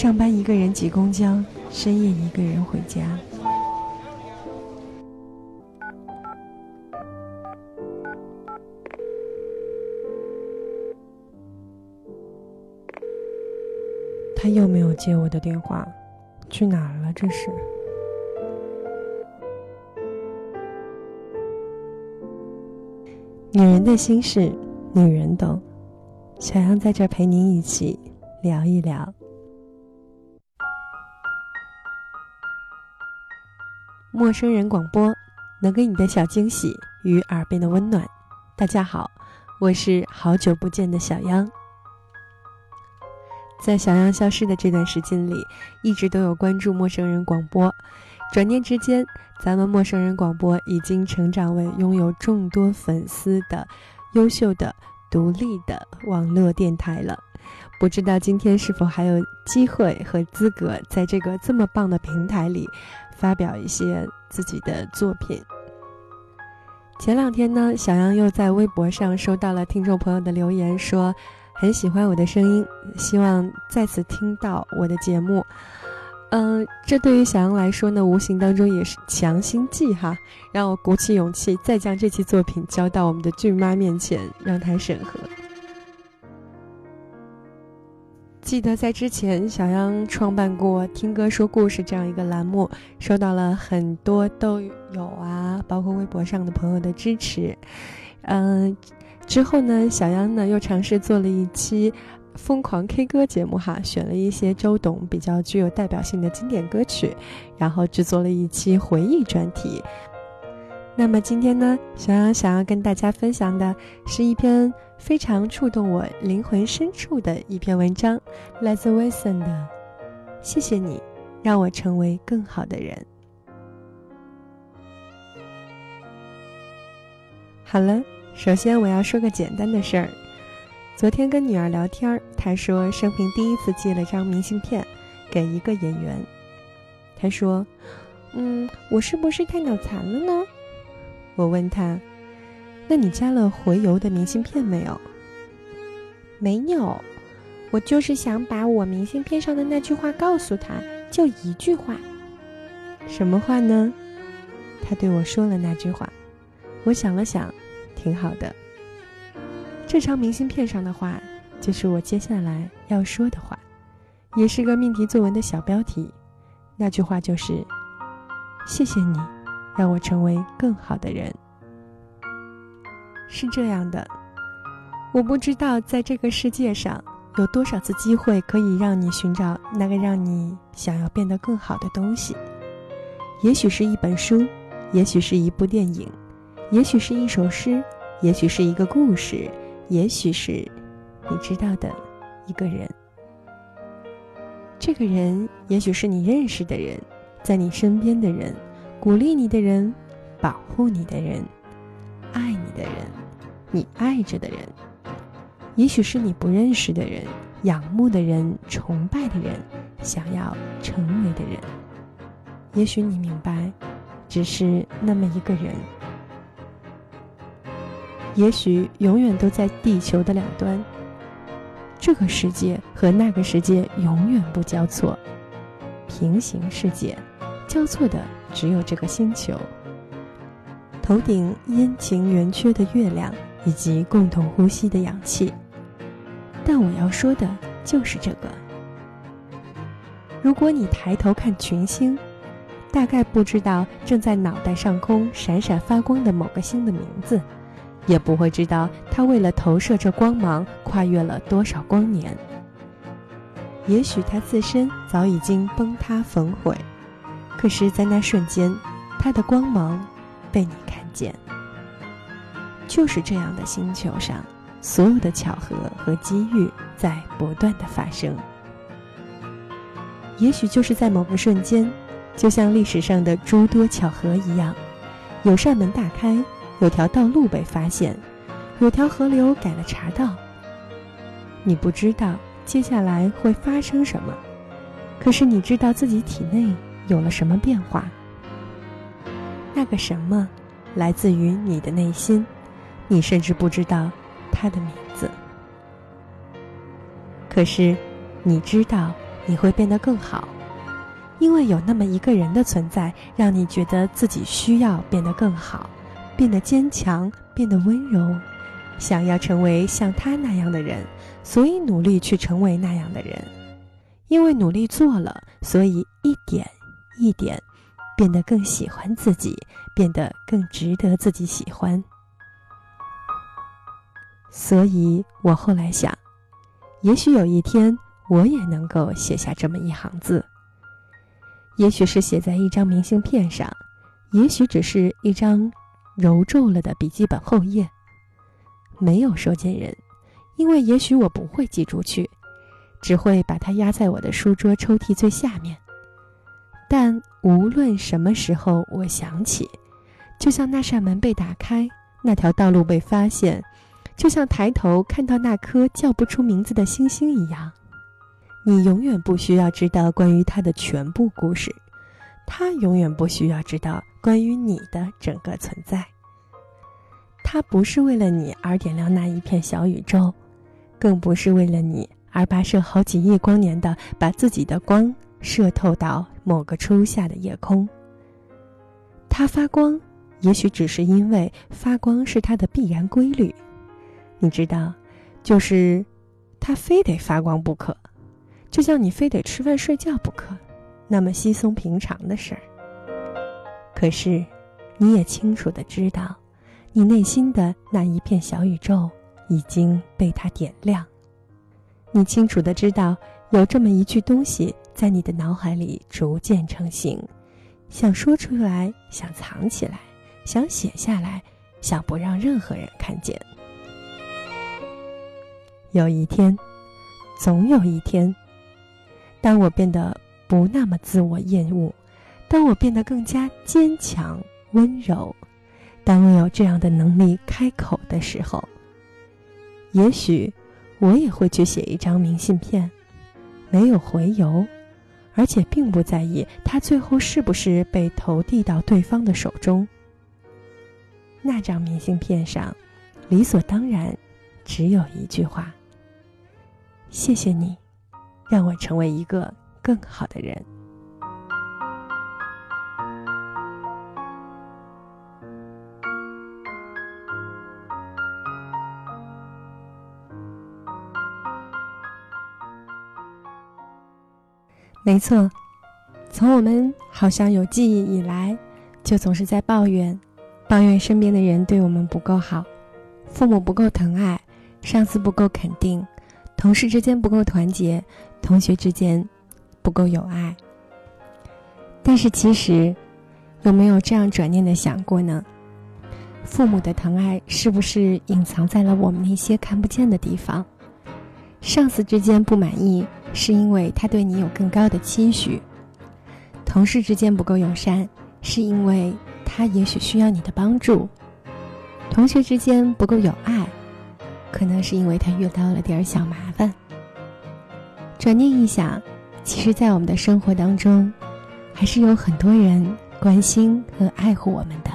上班一个人挤公交，深夜一个人回家。他又没有接我的电话，去哪儿了？这是。女人的心事，女人懂。小杨在这陪您一起聊一聊。陌生人广播，能给你的小惊喜与耳边的温暖。大家好，我是好久不见的小央。在小央消失的这段时间里，一直都有关注陌生人广播。转念之间，咱们陌生人广播已经成长为拥有众多粉丝的优秀的独立的网络电台了。不知道今天是否还有机会和资格在这个这么棒的平台里。发表一些自己的作品。前两天呢，小杨又在微博上收到了听众朋友的留言，说很喜欢我的声音，希望再次听到我的节目。嗯，这对于小杨来说呢，无形当中也是强心剂哈，让我鼓起勇气再将这期作品交到我们的俊妈面前，让她审核。记得在之前，小央创办过“听歌说故事”这样一个栏目，收到了很多豆友啊，包括微博上的朋友的支持。嗯，之后呢，小央呢又尝试做了一期疯狂 K 歌节目哈，选了一些周董比较具有代表性的经典歌曲，然后制作了一期回忆专题。那么今天呢，小杨想要跟大家分享的是一篇非常触动我灵魂深处的一篇文章，来自 Wilson 的。谢谢你，让我成为更好的人。好了，首先我要说个简单的事儿。昨天跟女儿聊天，她说生平第一次寄了张明信片给一个演员。她说：“嗯，我是不是太脑残了呢？”我问他：“那你加了回邮的明信片没有？”“没有，我就是想把我明信片上的那句话告诉他，就一句话。”“什么话呢？”他对我说了那句话。我想了想，挺好的。这张明信片上的话，就是我接下来要说的话，也是个命题作文的小标题。那句话就是：“谢谢你。”让我成为更好的人。是这样的，我不知道在这个世界上有多少次机会可以让你寻找那个让你想要变得更好的东西。也许是一本书，也许是一部电影，也许是一首诗，也许是一个故事，也许是你知道的一个人。这个人也许是你认识的人，在你身边的人。鼓励你的人，保护你的人，爱你的人，你爱着的人，也许是你不认识的人，仰慕的人，崇拜的人，想要成为的人。也许你明白，只是那么一个人。也许永远都在地球的两端，这个世界和那个世界永远不交错，平行世界，交错的。只有这个星球，头顶阴晴圆缺的月亮，以及共同呼吸的氧气。但我要说的就是这个。如果你抬头看群星，大概不知道正在脑袋上空闪闪发光的某个星的名字，也不会知道它为了投射这光芒跨越了多少光年。也许它自身早已经崩塌焚毁。可是，在那瞬间，它的光芒被你看见。就是这样的星球上，所有的巧合和机遇在不断的发生。也许就是在某个瞬间，就像历史上的诸多巧合一样，有扇门大开，有条道路被发现，有条河流改了茶道。你不知道接下来会发生什么，可是你知道自己体内有了什么变化。那个什么，来自于你的内心，你甚至不知道它的名字。可是，你知道。你会变得更好，因为有那么一个人的存在，让你觉得自己需要变得更好，变得坚强，变得温柔，想要成为像他那样的人，所以努力去成为那样的人。因为努力做了，所以一点一点变得更喜欢自己，变得更值得自己喜欢。所以我后来想，也许有一天。我也能够写下这么一行字，也许是写在一张明信片上，也许只是一张揉皱了的笔记本后页。没有收件人，因为也许我不会寄出去，只会把它压在我的书桌抽屉最下面。但无论什么时候我想起，就像那扇门被打开，那条道路被发现，就像抬头看到那颗叫不出名字的星星一样。你永远不需要知道关于他的全部故事，他永远不需要知道关于你的整个存在。他不是为了你而点亮那一片小宇宙，更不是为了你而跋涉好几亿光年的把自己的光射透到某个初夏的夜空。它发光，也许只是因为发光是它的必然规律。你知道，就是它非得发光不可。就像你非得吃饭睡觉不可，那么稀松平常的事儿。可是，你也清楚的知道，你内心的那一片小宇宙已经被它点亮。你清楚的知道，有这么一句东西在你的脑海里逐渐成型，想说出来，想藏起来，想写下来，想不让任何人看见。有一天，总有一天。当我变得不那么自我厌恶，当我变得更加坚强温柔，当我有这样的能力开口的时候，也许我也会去写一张明信片，没有回邮，而且并不在意他最后是不是被投递到对方的手中。那张明信片上，理所当然只有一句话：“谢谢你。”让我成为一个更好的人。没错，从我们好像有记忆以来，就总是在抱怨，抱怨身边的人对我们不够好，父母不够疼爱，上司不够肯定，同事之间不够团结。同学之间不够有爱，但是其实有没有这样转念的想过呢？父母的疼爱是不是隐藏在了我们那些看不见的地方？上司之间不满意，是因为他对你有更高的期许；同事之间不够友善，是因为他也许需要你的帮助；同学之间不够有爱，可能是因为他遇到了点小麻烦。转念一想，其实，在我们的生活当中，还是有很多人关心和爱护我们的。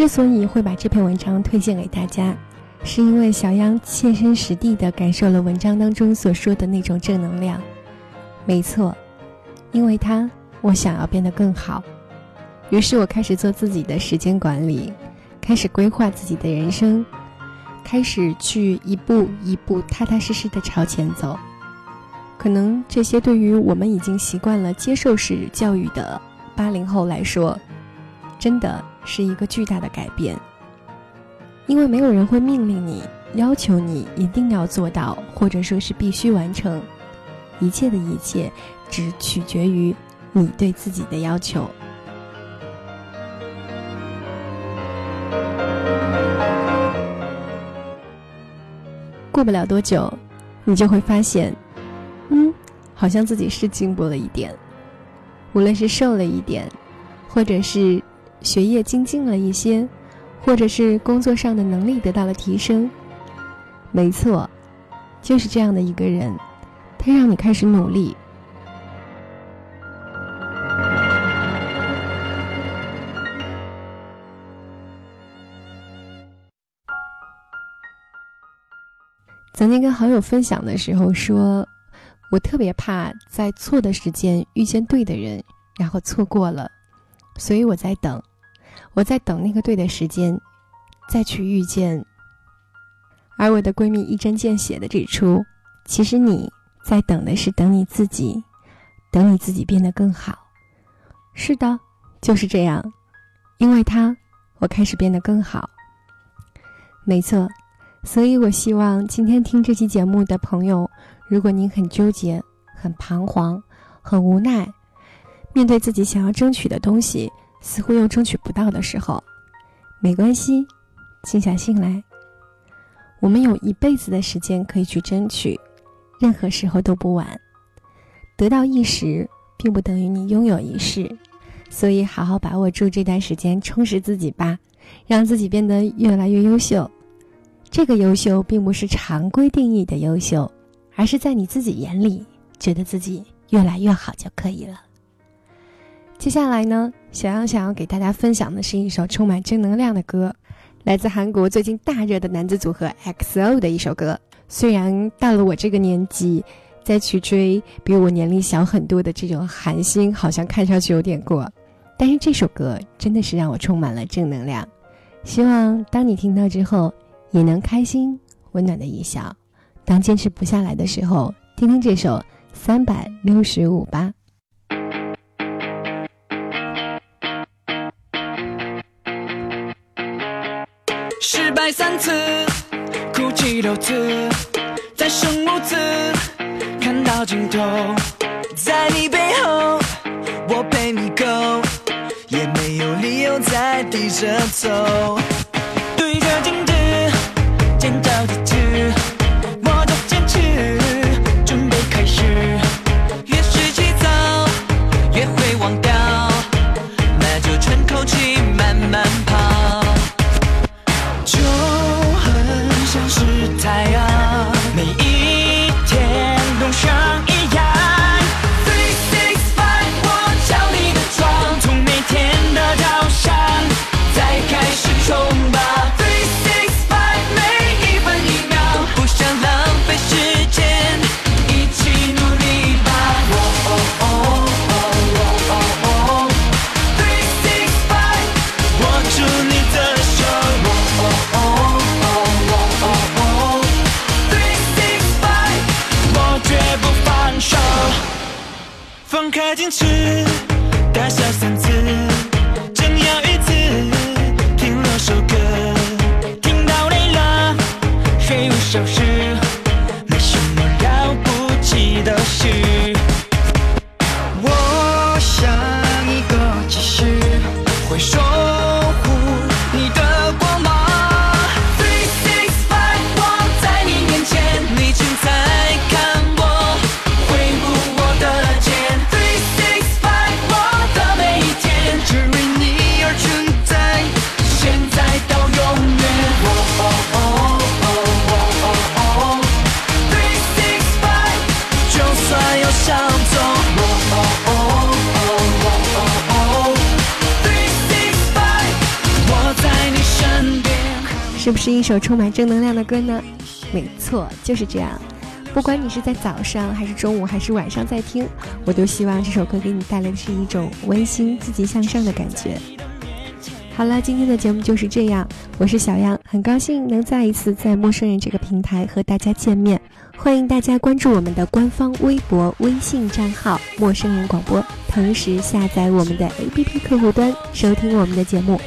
之所以会把这篇文章推荐给大家，是因为小杨切身实地的感受了文章当中所说的那种正能量。没错，因为他，我想要变得更好，于是我开始做自己的时间管理。开始规划自己的人生，开始去一步一步踏踏实实的朝前走。可能这些对于我们已经习惯了接受式教育的八零后来说，真的是一个巨大的改变。因为没有人会命令你、要求你一定要做到，或者说是必须完成。一切的一切，只取决于你对自己的要求。过不了多久，你就会发现，嗯，好像自己是进步了一点，无论是瘦了一点，或者是学业精进了一些，或者是工作上的能力得到了提升。没错，就是这样的一个人，他让你开始努力。曾经跟好友分享的时候说，我特别怕在错的时间遇见对的人，然后错过了，所以我在等，我在等那个对的时间，再去遇见。而我的闺蜜一针见血的指出，其实你在等的是等你自己，等你自己变得更好。是的，就是这样，因为他，我开始变得更好。没错。所以，我希望今天听这期节目的朋友，如果您很纠结、很彷徨、很无奈，面对自己想要争取的东西，似乎又争取不到的时候，没关系，静下心来。我们有一辈子的时间可以去争取，任何时候都不晚。得到一时，并不等于你拥有一世，所以好好把握住这段时间，充实自己吧，让自己变得越来越优秀。这个优秀并不是常规定义的优秀，而是在你自己眼里觉得自己越来越好就可以了。接下来呢，小杨想要给大家分享的是一首充满正能量的歌，来自韩国最近大热的男子组合 XO 的一首歌。虽然到了我这个年纪，再去追比我年龄小很多的这种韩星，好像看上去有点过，但是这首歌真的是让我充满了正能量。希望当你听到之后。也能开心、温暖的一笑。当坚持不下来的时候，听听这首《三百六十五》吧。失败三次，哭泣六次，再生五次，看到尽头。在你背后，我陪你 go，也没有理由再低着头。对着镜子。尖叫的是不是一首充满正能量的歌呢？没错，就是这样。不管你是在早上，还是中午，还是晚上在听，我都希望这首歌给你带来的是一种温馨、积极向上的感觉。好了，今天的节目就是这样。我是小杨，很高兴能再一次在陌生人这个平台和大家见面。欢迎大家关注我们的官方微博、微信账号“陌生人广播”，同时下载我们的 APP 客户端收听我们的节目。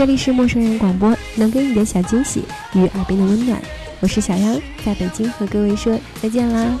这里是陌生人广播，能给你的小惊喜与耳边的温暖。我是小杨，在北京和各位说再见啦。